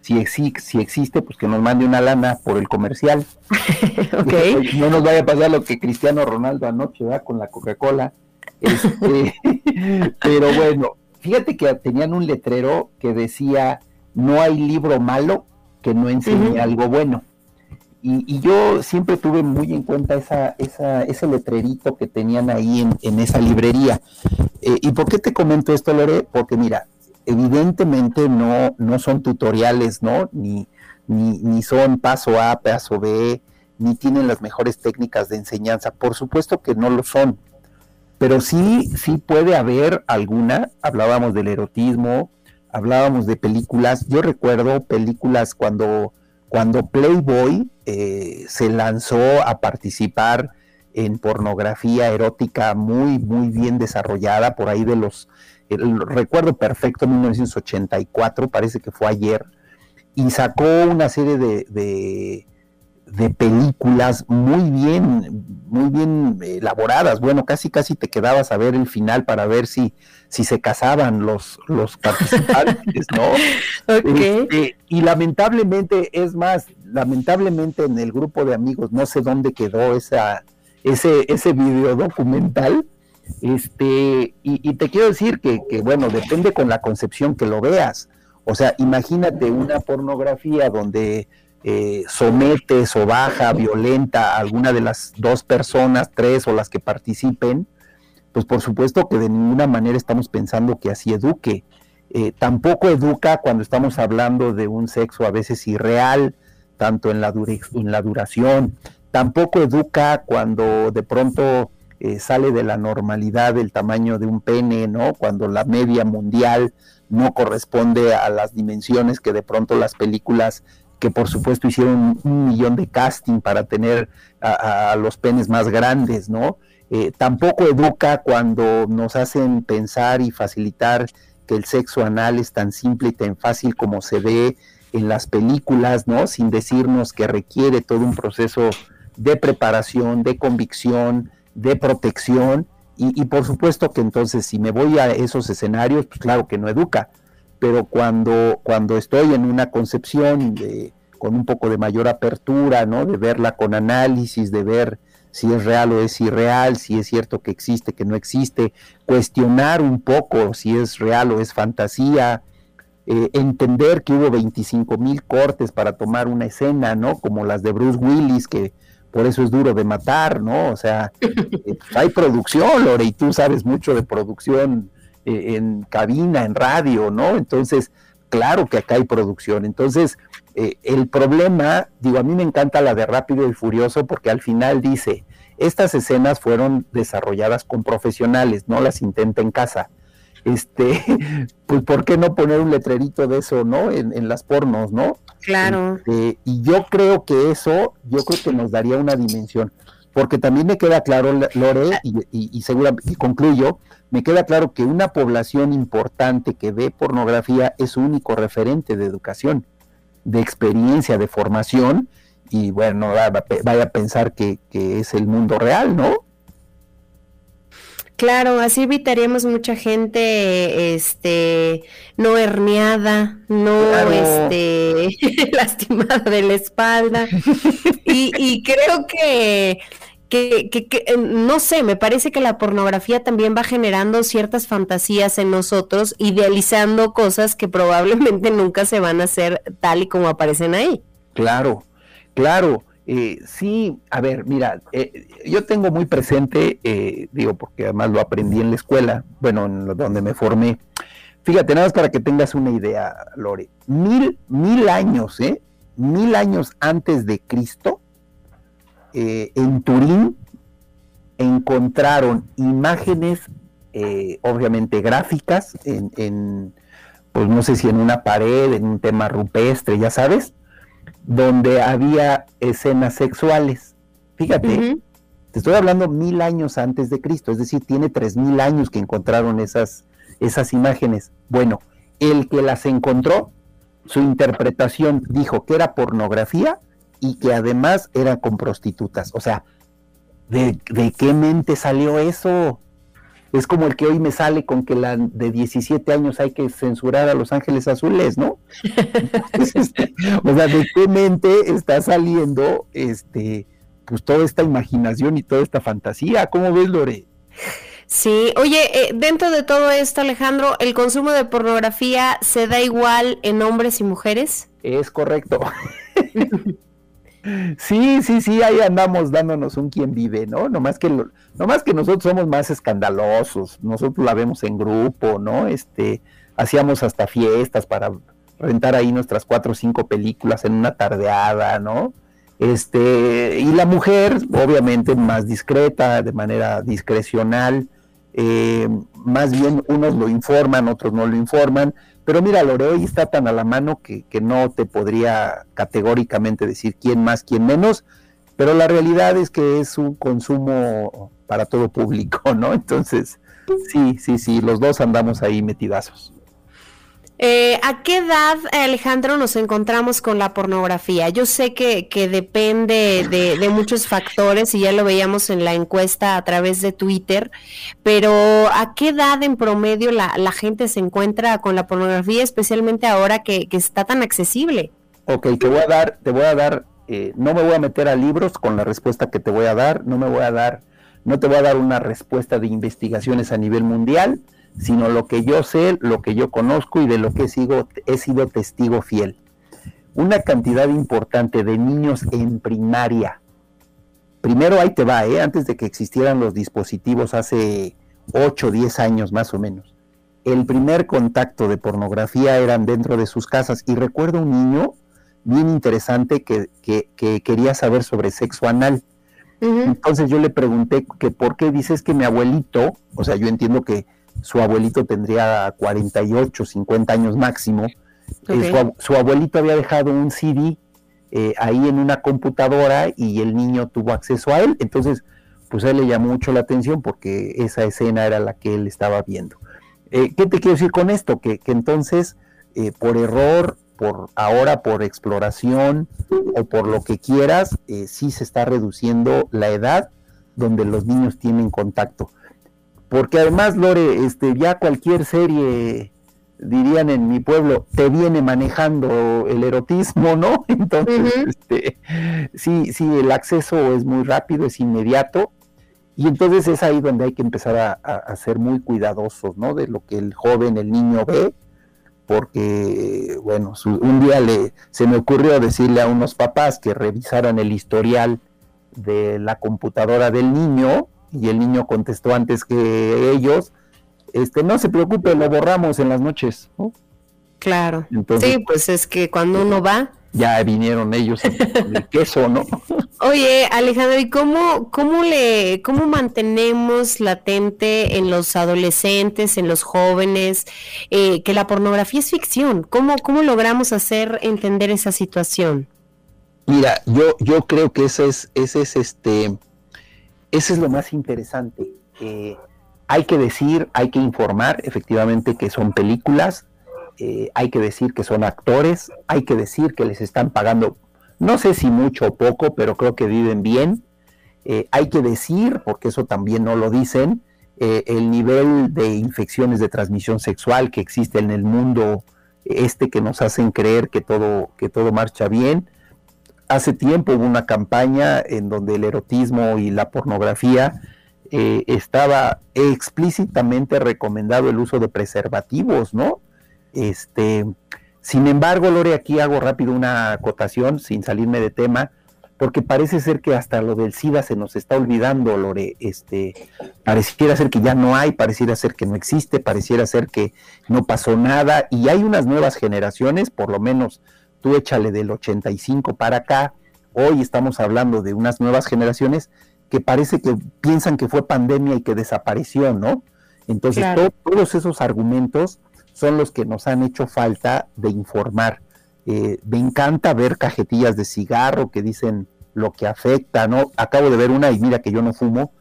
Speaker 4: si, si existe, pues que nos mande una lana por el comercial.
Speaker 2: okay.
Speaker 4: No nos vaya a pasar lo que Cristiano Ronaldo anoche, ¿verdad? Con la Coca-Cola. Este, pero bueno, fíjate que tenían un letrero que decía, no hay libro malo que no enseñe algo bueno. Y, yo siempre tuve muy en cuenta esa, esa, ese letrerito que tenían ahí en, esa librería. Eh, ¿Y por qué te comento esto, Lore? Porque mira, evidentemente no, no son tutoriales, ¿no? Ni, ni, ni son paso A, paso B, ni tienen las mejores técnicas de enseñanza. Por supuesto que no lo son, pero sí, sí puede haber alguna. Hablábamos del erotismo, hablábamos de películas. Yo recuerdo películas cuando cuando Playboy eh, se lanzó a participar en pornografía erótica muy, muy bien desarrollada, por ahí de los, recuerdo perfecto, 1984, parece que fue ayer, y sacó una serie de, de películas muy bien, muy bien elaboradas. Bueno, casi casi te quedabas a ver el final para ver si, si se casaban los, los participantes, ¿no? Este, y lamentablemente, es más, lamentablemente en el grupo de amigos, no sé dónde quedó esa, ese, ese video documental. Este, y, y te quiero decir que, que, bueno, depende con la concepción que lo veas. O sea, imagínate una pornografía donde eh, sometes o baja, violenta a alguna de las dos personas, tres o las que participen, pues por supuesto que de ninguna manera estamos pensando que así eduque. Eh, tampoco educa cuando estamos hablando de un sexo a veces irreal, tanto en la, en la duración, tampoco educa cuando de pronto eh, sale de la normalidad el tamaño de un pene, ¿no? Cuando la media mundial no corresponde a las dimensiones que de pronto las películas que por supuesto hicieron un millón de casting para tener a, los penes más grandes, ¿no? Eh, tampoco educa cuando nos hacen pensar y facilitar que el sexo anal es tan simple y tan fácil como se ve en las películas, ¿no? Sin decirnos que requiere todo un proceso de preparación, de convicción, de protección, y, y, por supuesto que entonces si me voy a esos escenarios, pues claro que no educa, pero cuando, cuando estoy en una concepción de, con un poco de mayor apertura, ¿no? De verla con análisis, de ver si es real o es irreal, si es cierto que existe, que no existe, cuestionar un poco si es real o es fantasía, eh, entender que hubo 25 mil cortes para tomar una escena, ¿no? Como las de Bruce Willis, que por eso es duro de matar, ¿no? O sea, eh, hay producción, Lore, y tú sabes mucho de producción eh, en cabina, en radio, ¿no? Entonces, claro que acá hay producción. Entonces, eh, el problema, digo, a mí me encanta la de Rápido y Furioso porque al final dice, estas escenas fueron desarrolladas con profesionales, no las intenta en casa. Este, pues, ¿por qué no poner un letrerito de eso, no? En, las pornos, ¿no?
Speaker 2: Claro.
Speaker 4: Este, y yo creo que eso, yo creo que nos daría una dimensión porque también me queda claro, Lore, y, y, y, seguramente, y concluyo, me queda claro que una población importante que ve pornografía es su único referente de educación, de experiencia, de formación, y bueno, vaya a pensar que, es el mundo real, ¿no?
Speaker 2: Claro, así evitaríamos mucha gente este no herniada, no este lastimada de la espalda. y, y creo que que, que, eh, no sé, me parece que la pornografía también va generando ciertas fantasías en nosotros, idealizando cosas que probablemente nunca se van a hacer tal y como aparecen ahí.
Speaker 4: Claro, claro. Eh, sí, a ver, mira, eh, yo tengo muy presente, digo, porque además lo aprendí en la escuela, bueno, en donde me formé. Fíjate, nada más para que tengas una idea, Lore. Mil, mil años, ¿eh? Mil años antes de Cristo, eh, en Turín encontraron imágenes, eh, obviamente gráficas, en, pues no sé si en una pared, en un tema rupestre, ya sabes, donde había escenas sexuales. Fíjate, te estoy hablando mil años antes de Cristo, es decir, tiene tres mil años que encontraron esas, esas imágenes. Bueno, el que las encontró, su interpretación dijo que era pornografía y que además era con prostitutas. O sea, ¿de, qué mente salió eso? Es como el que hoy me sale con que la de 17 años hay que censurar a Los Ángeles Azules, ¿no? Este, o sea, ¿de qué mente está saliendo este, pues toda esta imaginación y toda esta fantasía? ¿Cómo ves, Lore?
Speaker 2: Sí, oye, eh, dentro de todo esto, Alejandro, ¿el consumo de pornografía se da igual en hombres y mujeres?
Speaker 4: Es correcto. Sí, sí, sí, ahí andamos dándonos un quien vive, ¿no? Nomás que, que nosotros somos más escandalosos, nosotros la vemos en grupo, ¿no? Este, hacíamos hasta fiestas para rentar ahí nuestras cuatro o cinco películas en una tardeada, ¿no? Este, y la mujer, obviamente, más discreta, de manera discrecional, eh, más bien unos lo informan, otros no lo informan, pero mira, Lore, hoy está tan a la mano que, que no te podría categóricamente decir quién más, quién menos, pero la realidad es que es un consumo para todo público, ¿no? Entonces, sí, sí, sí, los dos andamos ahí metidazos.
Speaker 2: Eh, ¿A qué edad, Alejandro, nos encontramos con la pornografía? Yo sé que, depende de, muchos factores y ya lo veíamos en la encuesta a través de Twitter, pero ¿a qué edad en promedio la, gente se encuentra con la pornografía, especialmente ahora que, está tan accesible?
Speaker 4: Ok, te voy a dar, te voy a dar, eh, no me voy a meter a libros con la respuesta que te voy a dar, no me voy a dar, no te voy a dar una respuesta de investigaciones a nivel mundial sino lo que yo sé, lo que yo conozco y de lo que sigo, he sido testigo fiel. Una cantidad importante de niños en primaria. Primero ahí te va, ¿eh? antes de que existieran los dispositivos hace 8 o 10 años más o menos. El primer contacto de pornografía eran dentro de sus casas. Y recuerdo un niño bien interesante que, quería saber sobre sexo anal. Entonces yo le pregunté que por qué dices que mi abuelito, o sea, yo entiendo que su abuelito tendría 48, 50 años máximo. Eh, su, abuelito había dejado un CD eh, ahí en una computadora y el niño tuvo acceso a él. Entonces, pues a él le llamó mucho la atención porque esa escena era la que él estaba viendo. Eh, ¿Qué te quiero decir con esto? Que, que entonces, por error, por ahora por exploración o por lo que quieras, sí se está reduciendo la edad donde los niños tienen contacto porque además, Lore, este, ya cualquier serie, dirían en mi pueblo, te viene manejando el erotismo, ¿no? Entonces, este, sí, sí, el acceso es muy rápido, es inmediato, y entonces es ahí donde hay que empezar a, ser muy cuidadosos, ¿no? De lo que el joven, el niño ve, porque, bueno, un día le, se me ocurrió decirle a unos papás que revisaran el historial de la computadora del niño, y el niño contestó antes que ellos, este, no se preocupe, lo borramos en las noches.
Speaker 2: Claro. sí, pues es que cuando uno va...
Speaker 4: Ya vinieron ellos el queso, ¿no?
Speaker 2: Oye, Alejandro, ¿y cómo, cómo, le, cómo mantenemos latente en los adolescentes, en los jóvenes, eh, que la pornografía es ficción? ¿Cómo, ¿Cómo logramos hacer entender esa situación?
Speaker 4: Mira, yo, yo creo que ese es, ese es este eso es lo más interesante. hay que decir, hay que informar efectivamente que son películas, eh, hay que decir que son actores, hay que decir que les están pagando, no sé si mucho o poco, pero creo que viven bien. Eh, hay que decir, porque eso también no lo dicen, eh, el nivel de infecciones de transmisión sexual que existe en el mundo este que nos hacen creer que todo, que todo marcha bien hace tiempo hubo una campaña en donde el erotismo y la pornografía eh, estaba explícitamente recomendado el uso de preservativos, ¿no? Este, sin embargo, Lore, aquí hago rápido una acotación sin salirme de tema, porque parece ser que hasta lo del SIDA se nos está olvidando, Lore. Este, pareciera ser que ya no hay, pareciera ser que no existe, pareciera ser que no pasó nada, y hay unas nuevas generaciones, por lo menos tú échale del 85 para acá, hoy estamos hablando de unas nuevas generaciones que parece que piensan que fue pandemia y que desapareció, ¿no? Entonces, todos esos argumentos son los que nos han hecho falta de informar. Eh, me encanta ver cajetillas de cigarro que dicen lo que afecta, ¿no? Acabo de ver una y mira que yo no fumo,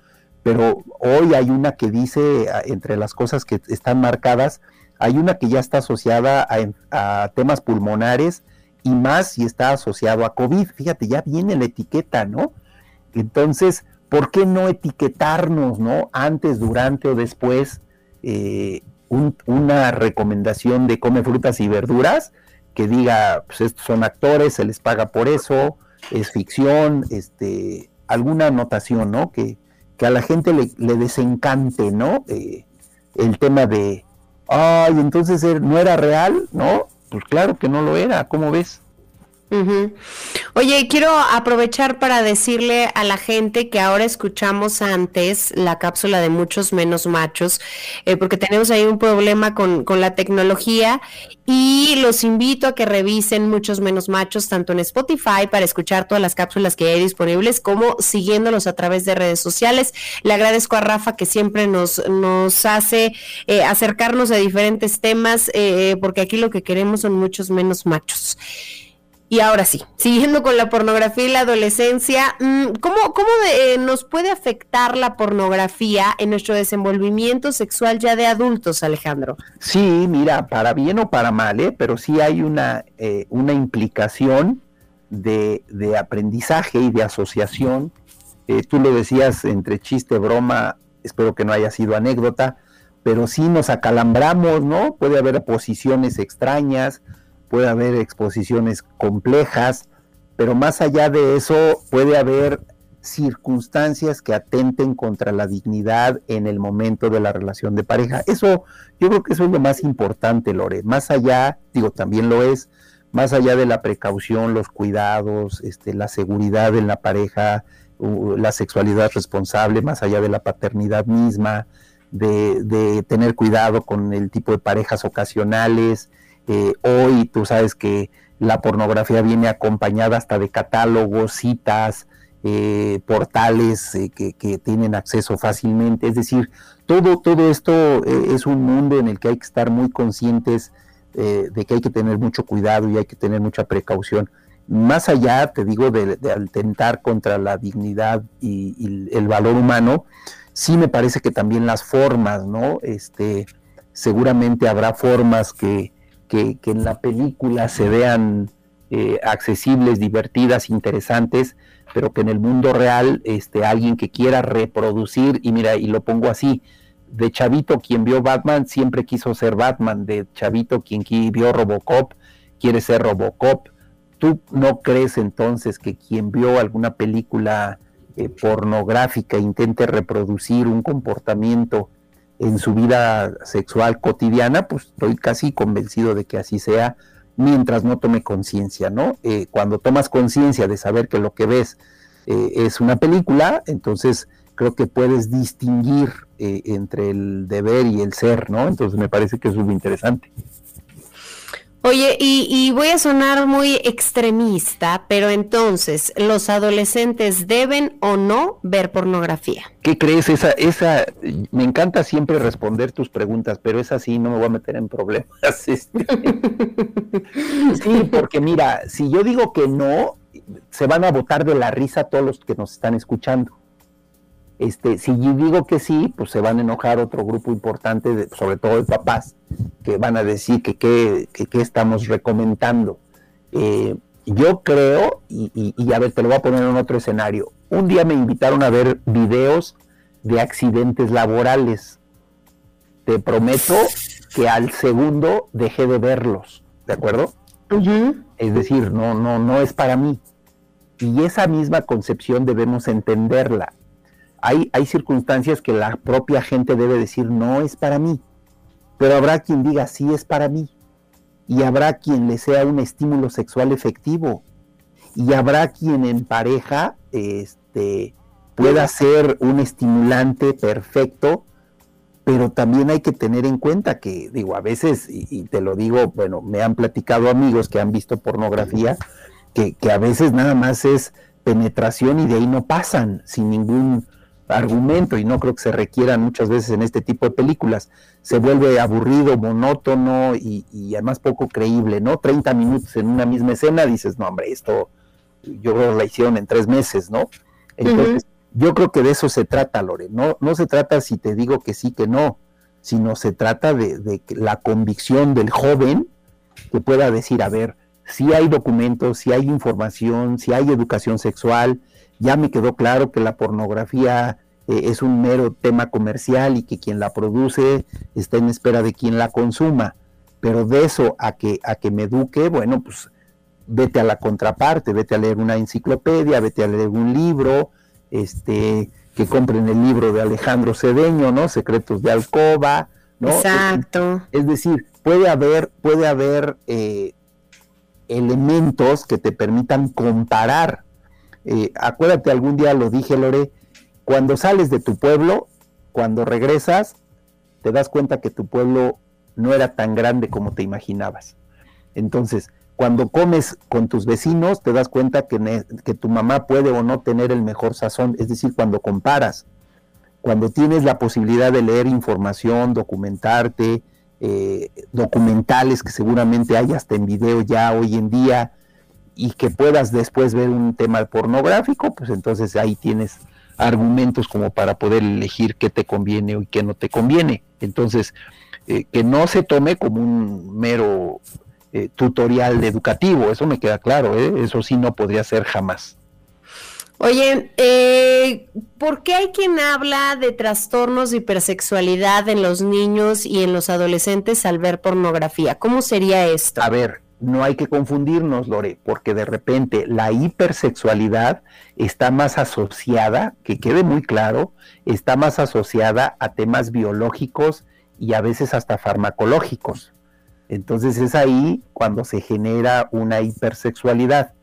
Speaker 4: pero hoy hay una que dice, entre las cosas que están marcadas, hay una que ya está asociada a temas pulmonares y más si está asociado a COVID. Fíjate, ya viene la etiqueta, ¿no? Entonces, ¿por qué no etiquetarnos, ¿no? Antes, durante o después eh, una recomendación de come frutas y verduras que diga, pues estos son actores, se les paga por eso, es ficción, este, alguna anotación, ¿no? Que, que a la gente le, desencante, ¿no? Eh, el tema de, ay, entonces no era real, ¿no? Pues claro que no lo era, ¿cómo ves?
Speaker 2: Oye, quiero aprovechar para decirle a la gente que ahora escuchamos antes la cápsula de muchos menos machos, eh, porque tenemos ahí un problema con, con, la tecnología y los invito a que revisen muchos menos machos tanto en Spotify para escuchar todas las cápsulas que hay disponibles como siguiéndolos a través de redes sociales. Le agradezco a Rafa que siempre nos, nos hace eh, acercarnos a diferentes temas, eh, porque aquí lo que queremos son muchos menos machos. Y ahora sí, siguiendo con la pornografía y la adolescencia, mm, ¿cómo, cómo eh, nos puede afectar la pornografía en nuestro desenvolvimiento sexual ya de adultos, Alejandro?
Speaker 4: Sí, mira, para bien o para mal, ¿eh? pero sí hay una, eh, una implicación de, de, aprendizaje y de asociación. Eh, tú lo decías entre chiste, broma, espero que no haya sido anécdota, pero sí nos acalambramos, ¿no? Puede haber posiciones extrañas, puede haber exposiciones complejas, pero más allá de eso puede haber circunstancias que atenten contra la dignidad en el momento de la relación de pareja. Eso, yo creo que eso es lo más importante, Lore. Más allá, digo, también lo es, más allá de la precaución, los cuidados, este, la seguridad en la pareja, la sexualidad responsable, más allá de la paternidad misma, de, de tener cuidado con el tipo de parejas ocasionales, eh, hoy tú sabes que la pornografía viene acompañada hasta de catálogos, citas, eh, portales eh, que, tienen acceso fácilmente. Es decir, todo, todo esto es un mundo en el que hay que estar muy conscientes de que hay que tener mucho cuidado y hay que tener mucha precaución. Más allá, te digo, de, atentar contra la dignidad y, y, el valor humano, sí me parece que también las formas, ¿no? Este, seguramente habrá formas que, que, en la película se vean eh, accesibles, divertidas, interesantes, pero que en el mundo real este, alguien que quiera reproducir, y mira, y lo pongo así, de Chavito quien vio Batman siempre quiso ser Batman, de Chavito quien vio Robocop quiere ser Robocop. ¿Tú no crees entonces que quien vio alguna película eh, pornográfica intente reproducir un comportamiento en su vida sexual cotidiana, pues estoy casi convencido de que así sea mientras no tome conciencia, ¿no? Eh, cuando tomas conciencia de saber que lo que ves eh, es una película, entonces creo que puedes distinguir eh, entre el deber y el ser, ¿no? Entonces me parece que es muy interesante.
Speaker 2: Oye, y, voy a sonar muy extremista, pero entonces, ¿los adolescentes deben o no ver pornografía?
Speaker 4: ¿Qué crees? Esa, esa, me encanta siempre responder tus preguntas, pero es así, no me voy a meter en problemas. Este. sí, porque mira, si yo digo que no, se van a botar de la risa todos los que nos están escuchando. Este, si yo digo que sí, pues se van a enojar otro grupo importante, sobre todo de papás, que van a decir que qué estamos recomendando. Eh, yo creo, y, y, a ver, te lo voy a poner en otro escenario. Un día me invitaron a ver videos de accidentes laborales. Te prometo que al segundo dejé de verlos, ¿de acuerdo? Es decir, no, no, no es para mí. Y esa misma concepción debemos entenderla hay, circunstancias que la propia gente debe decir no es para mí, pero habrá quien diga sí es para mí, y habrá quien le sea un estímulo sexual efectivo, y habrá quien en pareja este, pueda ser un estimulante perfecto, pero también hay que tener en cuenta que, digo, a veces, y, te lo digo, bueno, me han platicado amigos que han visto pornografía, que, que a veces nada más es penetración y de ahí no pasan sin ningún argumento y no creo que se requieran muchas veces en este tipo de películas. Se vuelve aburrido, monótono y, además poco creíble, ¿no? 30 minutos en una misma escena, dices, no, hombre, esto yo creo que la hicieron en tres meses, ¿no? Entonces, yo creo que de eso se trata, Lore. No, no se trata si te digo que sí, que no, sino se trata de, de la convicción del joven que pueda decir, a ver, si hay documentos, si hay información, si hay educación sexual, ya me quedó claro que la pornografía eh, es un mero tema comercial y que quien la produce está en espera de quien la consuma. Pero de eso a que, a que me eduque, bueno, pues vete a la contraparte, vete a leer una enciclopedia, vete a leer un libro, este, que compren el libro de Alejandro Cedeño, ¿no? Secretos de Alcoba, ¿no?
Speaker 2: Exacto.
Speaker 4: Es, decir, puede haber, puede haber eh, elementos que te permitan comparar. Eh, acuérdate, algún día lo dije, Lore, cuando sales de tu pueblo, cuando regresas, te das cuenta que tu pueblo no era tan grande como te imaginabas. Entonces, cuando comes con tus vecinos, te das cuenta que, tu mamá puede o no tener el mejor sazón, es decir, cuando comparas, cuando tienes la posibilidad de leer información, documentarte, eh, documentales que seguramente hay hasta en video ya hoy en día y que puedas después ver un tema pornográfico, pues entonces ahí tienes argumentos como para poder elegir qué te conviene y qué no te conviene. Entonces, eh, que no se tome como un mero eh, tutorial educativo, eso me queda claro, eso sí no podría ser jamás.
Speaker 2: Oye, eh, ¿por qué hay quien habla de trastornos de hipersexualidad en los niños y en los adolescentes al ver pornografía? ¿Cómo sería esto?
Speaker 4: A ver, no hay que confundirnos, Lore, porque de repente la hipersexualidad está más asociada, que quede muy claro, está más asociada a temas biológicos y a veces hasta farmacológicos. Entonces es ahí cuando se genera una hipersexualidad.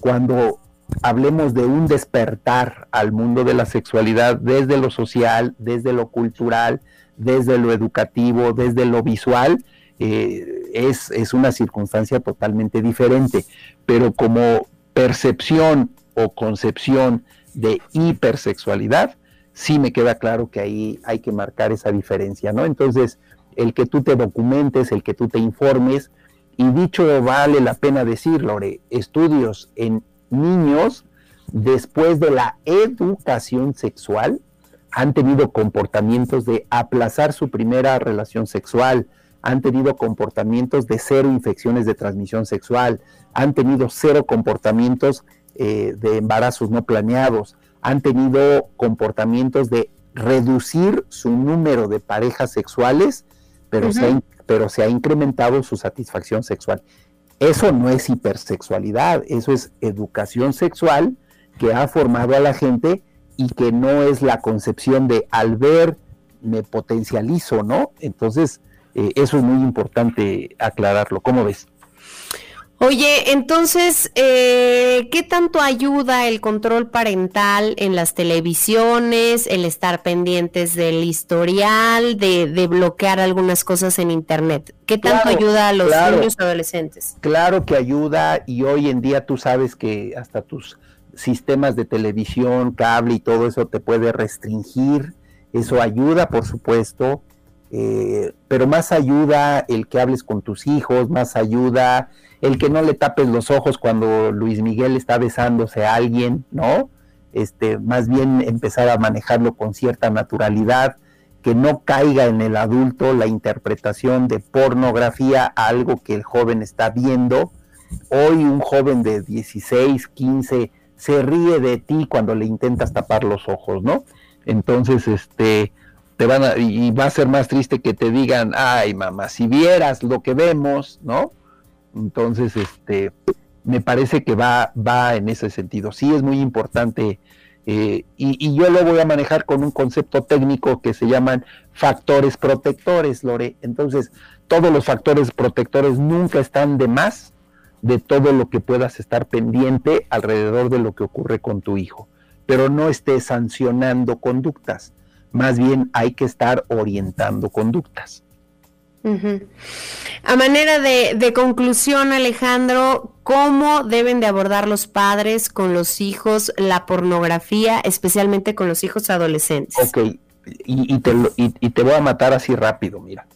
Speaker 4: Cuando hablemos de un despertar al mundo de la sexualidad desde lo social, desde lo cultural, desde lo educativo, desde lo visual, eh, es, es, una circunstancia totalmente diferente. Pero como percepción o concepción de hipersexualidad, sí me queda claro que ahí hay que marcar esa diferencia, ¿no? Entonces, el que tú te documentes, el que tú te informes, y dicho vale la pena decir, Lore, estudios en niños después de la educación sexual han tenido comportamientos de aplazar su primera relación sexual, han tenido comportamientos de cero infecciones de transmisión sexual, han tenido cero comportamientos eh, de embarazos no planeados, han tenido comportamientos de reducir su número de parejas sexuales, pero, pero se ha incrementado su satisfacción sexual. Eso no es hipersexualidad, eso es educación sexual que ha formado a la gente y que no es la concepción de al ver me potencializo, ¿no? Entonces, eh, eso es muy importante aclararlo. ¿Cómo ves?
Speaker 2: Oye, entonces, eh, ¿qué tanto ayuda el control parental en las televisiones, el estar pendientes del historial, de, bloquear algunas cosas en Internet? ¿Qué tanto ayuda a los niños y adolescentes?
Speaker 4: Claro que ayuda y hoy en día tú sabes que hasta tus sistemas de televisión, cable y todo eso te puede restringir. Eso ayuda, por supuesto. Eh, pero más ayuda el que hables con tus hijos, más ayuda el que no le tapes los ojos cuando Luis Miguel está besándose a alguien, ¿no? Este, más bien empezar a manejarlo con cierta naturalidad, que no caiga en el adulto la interpretación de pornografía a algo que el joven está viendo. Hoy un joven de 16, 15 se ríe de ti cuando le intentas tapar los ojos, ¿no? Entonces, este, van a, y va a ser más triste que te digan, ay mamá, si vieras lo que vemos, ¿no? Entonces, este, me parece que va, va en ese sentido. Sí es muy importante eh, y, yo lo voy a manejar con un concepto técnico que se llaman factores protectores, Lore. Entonces, todos los factores protectores nunca están de más de todo lo que puedas estar pendiente alrededor de lo que ocurre con tu hijo. Pero no estés sancionando conductas, más bien hay que estar orientando conductas.
Speaker 2: A manera de, conclusión, Alejandro, ¿cómo deben de abordar los padres con los hijos la pornografía, especialmente con los hijos adolescentes?
Speaker 4: Ok, y, te, y te voy a matar así rápido, mira.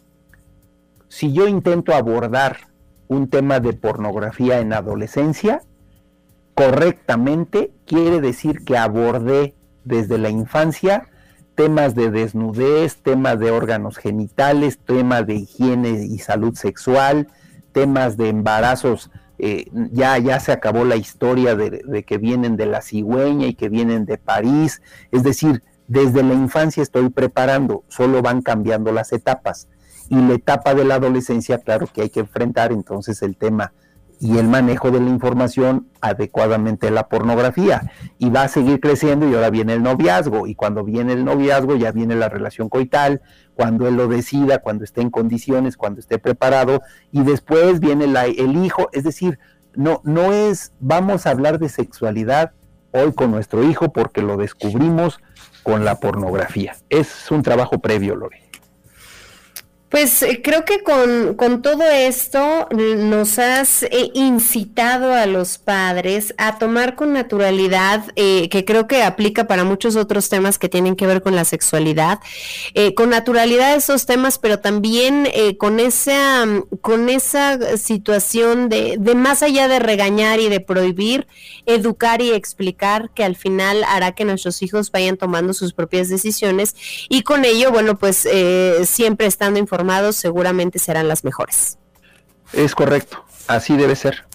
Speaker 4: Si yo intento abordar un tema de pornografía en adolescencia, correctamente quiere decir que abordé desde la infancia temas de desnudez, temas de órganos genitales, temas de higiene y salud sexual, temas de embarazos. Eh, ya, ya se acabó la historia de, de, que vienen de la cigüeña y que vienen de París. Es decir, desde la infancia estoy preparando, solo van cambiando las etapas. Y la etapa de la adolescencia, claro que hay que enfrentar entonces el tema y el manejo de la información adecuadamente la pornografía. Y va a seguir creciendo y ahora viene el noviazgo. Y cuando viene el noviazgo ya viene la relación coital, cuando él lo decida, cuando esté en condiciones, cuando esté preparado. Y después viene la, el hijo. Es decir, no, no es vamos a hablar de sexualidad hoy con nuestro hijo porque lo descubrimos con la pornografía. Es un trabajo previo, Lore.
Speaker 2: Pues eh, creo que con, todo esto nos has eh, incitado a los padres a tomar con naturalidad, eh, que creo que aplica para muchos otros temas que tienen que ver con la sexualidad, con naturalidad esos temas, pero también con, esa, con esa situación de, de más allá de regañar y de prohibir, educar y explicar que al final hará que nuestros hijos vayan tomando sus propias decisiones y con ello, bueno, pues siempre estando informados seguramente serán las mejores.
Speaker 4: Es correcto, así debe ser.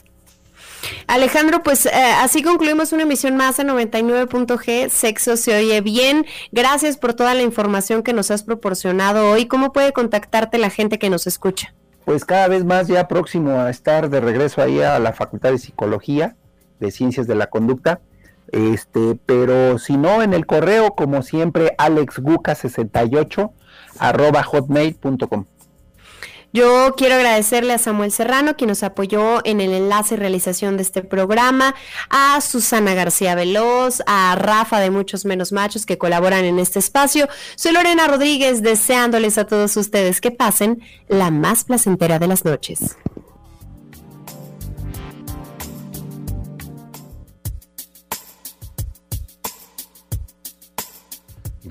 Speaker 2: Alejandro, pues eh, así concluimos una emisión más en 99.g, Sexo se oye bien. Gracias por toda la información que nos has proporcionado hoy. ¿Cómo puede contactarte la gente que nos escucha?
Speaker 4: Pues cada vez más ya próximo a estar de regreso ahí a la Facultad de Psicología, de Ciencias de la Conducta. Este, pero si no, en el correo, como siempre, alexguca68 arroba hotmail.com.
Speaker 2: Yo quiero agradecerle a Samuel Serrano, quien nos apoyó en el enlace y realización de este programa, a Susana García Veloz, a Rafa de Muchos Menos Machos que colaboran en este espacio. Soy Lorena Rodríguez, deseándoles a todos ustedes que pasen la más placentera de las noches.